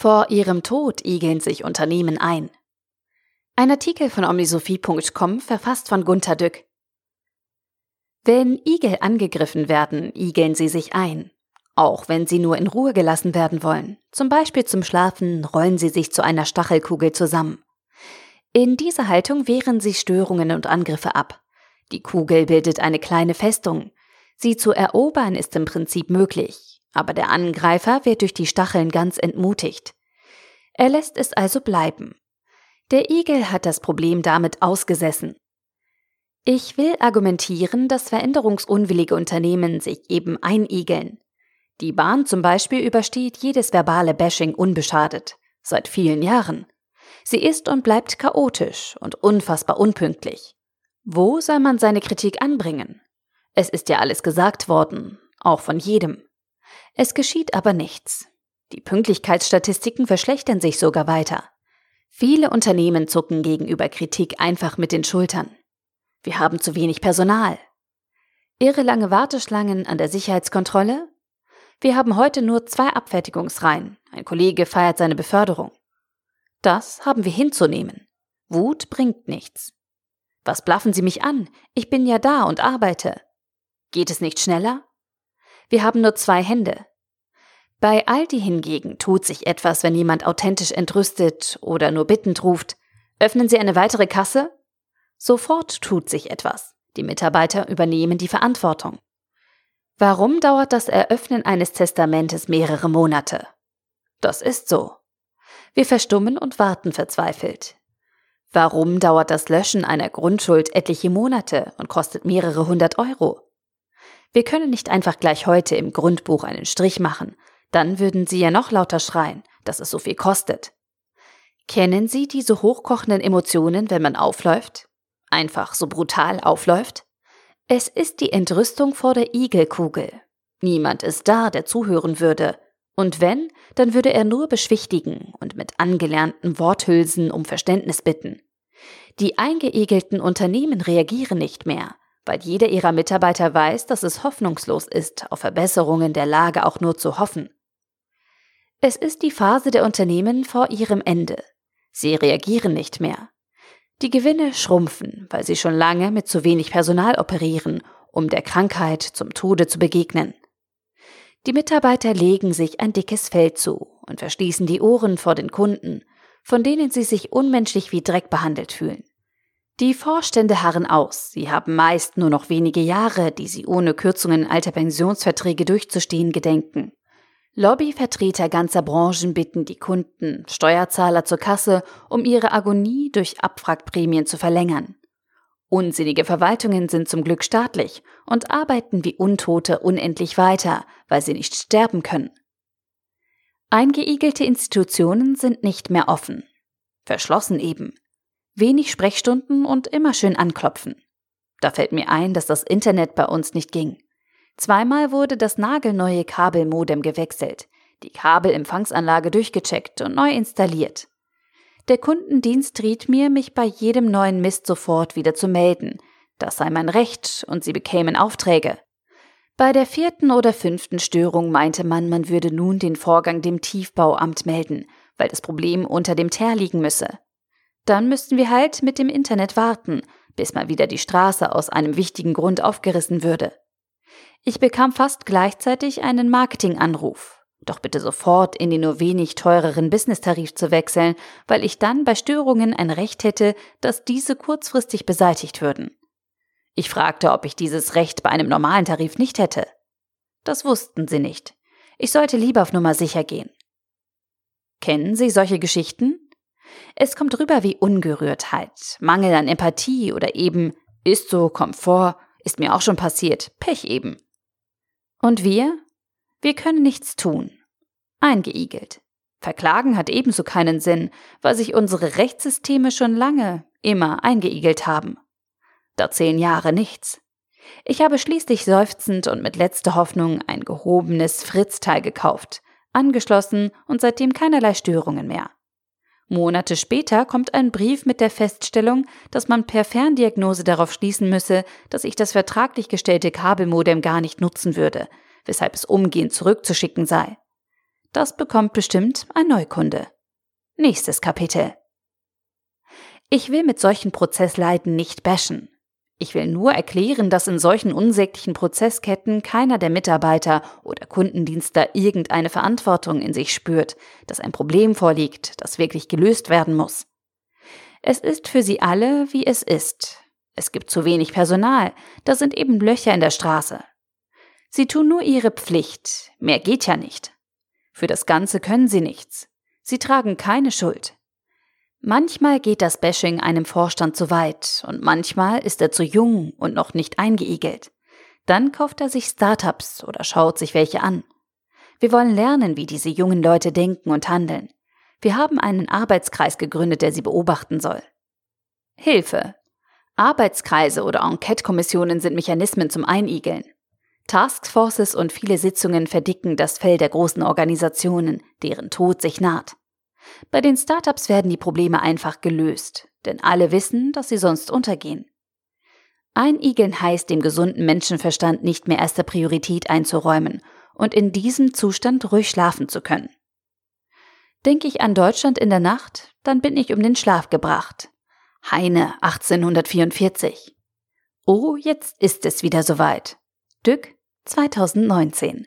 Vor ihrem Tod igeln sich Unternehmen ein. Ein Artikel von omnisophie.com verfasst von Gunther Dück. Wenn Igel angegriffen werden, igeln sie sich ein. Auch wenn sie nur in Ruhe gelassen werden wollen. Zum Beispiel zum Schlafen rollen sie sich zu einer Stachelkugel zusammen. In dieser Haltung wehren sie Störungen und Angriffe ab. Die Kugel bildet eine kleine Festung. Sie zu erobern ist im Prinzip möglich, aber der Angreifer wird durch die Stacheln ganz entmutigt. Er lässt es also bleiben. Der Igel hat das Problem damit ausgesessen. Ich will argumentieren, dass veränderungsunwillige Unternehmen sich eben einigeln. Die Bahn zum Beispiel übersteht jedes verbale Bashing unbeschadet, seit vielen Jahren. Sie ist und bleibt chaotisch und unfassbar unpünktlich. Wo soll man seine Kritik anbringen? Es ist ja alles gesagt worden, auch von jedem. Es geschieht aber nichts. Die Pünktlichkeitsstatistiken verschlechtern sich sogar weiter. Viele Unternehmen zucken gegenüber Kritik einfach mit den Schultern. Wir haben zu wenig Personal. Irre lange Warteschlangen an der Sicherheitskontrolle? Wir haben heute nur zwei Abfertigungsreihen. Ein Kollege feiert seine Beförderung. Das haben wir hinzunehmen. Wut bringt nichts. Was blaffen Sie mich an? Ich bin ja da und arbeite. Geht es nicht schneller? Wir haben nur zwei Hände. Bei Aldi hingegen tut sich etwas, wenn jemand authentisch entrüstet oder nur bittend ruft, öffnen Sie eine weitere Kasse? Sofort tut sich etwas. Die Mitarbeiter übernehmen die Verantwortung. Warum dauert das Eröffnen eines Testamentes mehrere Monate? Das ist so. Wir verstummen und warten verzweifelt. Warum dauert das Löschen einer Grundschuld etliche Monate und kostet mehrere hundert Euro? Wir können nicht einfach gleich heute im Grundbuch einen Strich machen, dann würden Sie ja noch lauter schreien, dass es so viel kostet. Kennen Sie diese hochkochenden Emotionen, wenn man aufläuft? Einfach so brutal aufläuft? Es ist die Entrüstung vor der Igelkugel. Niemand ist da, der zuhören würde. Und wenn, dann würde er nur beschwichtigen und mit angelernten Worthülsen um Verständnis bitten. Die eingeigelten Unternehmen reagieren nicht mehr, weil jeder ihrer Mitarbeiter weiß, dass es hoffnungslos ist, auf Verbesserungen der Lage auch nur zu hoffen. Es ist die Phase der Unternehmen vor ihrem Ende. Sie reagieren nicht mehr. Die Gewinne schrumpfen, weil sie schon lange mit zu wenig Personal operieren, um der Krankheit zum Tode zu begegnen. Die Mitarbeiter legen sich ein dickes Fell zu und verschließen die Ohren vor den Kunden, von denen sie sich unmenschlich wie Dreck behandelt fühlen. Die Vorstände harren aus. Sie haben meist nur noch wenige Jahre, die sie ohne Kürzungen alter Pensionsverträge durchzustehen gedenken. Lobbyvertreter ganzer Branchen bitten die Kunden, Steuerzahler zur Kasse, um ihre Agonie durch Abwrackprämien zu verlängern. Unsinnige Verwaltungen sind zum Glück staatlich und arbeiten wie Untote unendlich weiter, weil sie nicht sterben können. Eingeigelte Institutionen sind nicht mehr offen. Verschlossen eben wenig Sprechstunden und immer schön anklopfen. Da fällt mir ein, dass das Internet bei uns nicht ging. Zweimal wurde das nagelneue Kabelmodem gewechselt, die Kabelempfangsanlage durchgecheckt und neu installiert. Der Kundendienst riet mir, mich bei jedem neuen Mist sofort wieder zu melden. Das sei mein Recht und sie bekämen Aufträge. Bei der vierten oder fünften Störung meinte man, man würde nun den Vorgang dem Tiefbauamt melden, weil das Problem unter dem Teer liegen müsse. Dann müssten wir halt mit dem Internet warten, bis mal wieder die Straße aus einem wichtigen Grund aufgerissen würde. Ich bekam fast gleichzeitig einen Marketinganruf. Doch bitte sofort in den nur wenig teureren Business-Tarif zu wechseln, weil ich dann bei Störungen ein Recht hätte, dass diese kurzfristig beseitigt würden. Ich fragte, ob ich dieses Recht bei einem normalen Tarif nicht hätte. Das wussten sie nicht. Ich sollte lieber auf Nummer sicher gehen. Kennen Sie solche Geschichten? Es kommt rüber wie Ungerührtheit, Mangel an Empathie oder eben ist so, Komfort, ist mir auch schon passiert, Pech eben. Und wir? Wir können nichts tun. Eingeigelt. Verklagen hat ebenso keinen Sinn, weil sich unsere Rechtssysteme schon lange, immer eingeigelt haben. Da zehn Jahre nichts. Ich habe schließlich seufzend und mit letzter Hoffnung ein gehobenes Fritzteil gekauft, angeschlossen und seitdem keinerlei Störungen mehr. Monate später kommt ein Brief mit der Feststellung, dass man per Ferndiagnose darauf schließen müsse, dass ich das vertraglich gestellte Kabelmodem gar nicht nutzen würde, weshalb es umgehend zurückzuschicken sei. Das bekommt bestimmt ein Neukunde. Nächstes Kapitel. Ich will mit solchen Prozessleiten nicht bashen. Ich will nur erklären, dass in solchen unsäglichen Prozessketten keiner der Mitarbeiter oder Kundendienstler irgendeine Verantwortung in sich spürt, dass ein Problem vorliegt, das wirklich gelöst werden muss. Es ist für sie alle, wie es ist. Es gibt zu wenig Personal, da sind eben Löcher in der Straße. Sie tun nur ihre Pflicht, mehr geht ja nicht. Für das Ganze können sie nichts. Sie tragen keine Schuld. Manchmal geht das Bashing einem Vorstand zu weit und manchmal ist er zu jung und noch nicht eingeigelt. Dann kauft er sich Startups oder schaut sich welche an. Wir wollen lernen, wie diese jungen Leute denken und handeln. Wir haben einen Arbeitskreis gegründet, der sie beobachten soll. Hilfe. Arbeitskreise oder Enquete-Kommissionen sind Mechanismen zum Einigeln. Taskforces und viele Sitzungen verdicken das Fell der großen Organisationen, deren Tod sich naht. Bei den Startups werden die Probleme einfach gelöst, denn alle wissen, dass sie sonst untergehen. Einigeln heißt, dem gesunden Menschenverstand nicht mehr erste Priorität einzuräumen und in diesem Zustand ruhig schlafen zu können. Denke ich an Deutschland in der Nacht, dann bin ich um den Schlaf gebracht. Heine 1844. Oh, jetzt ist es wieder soweit. Dück 2019.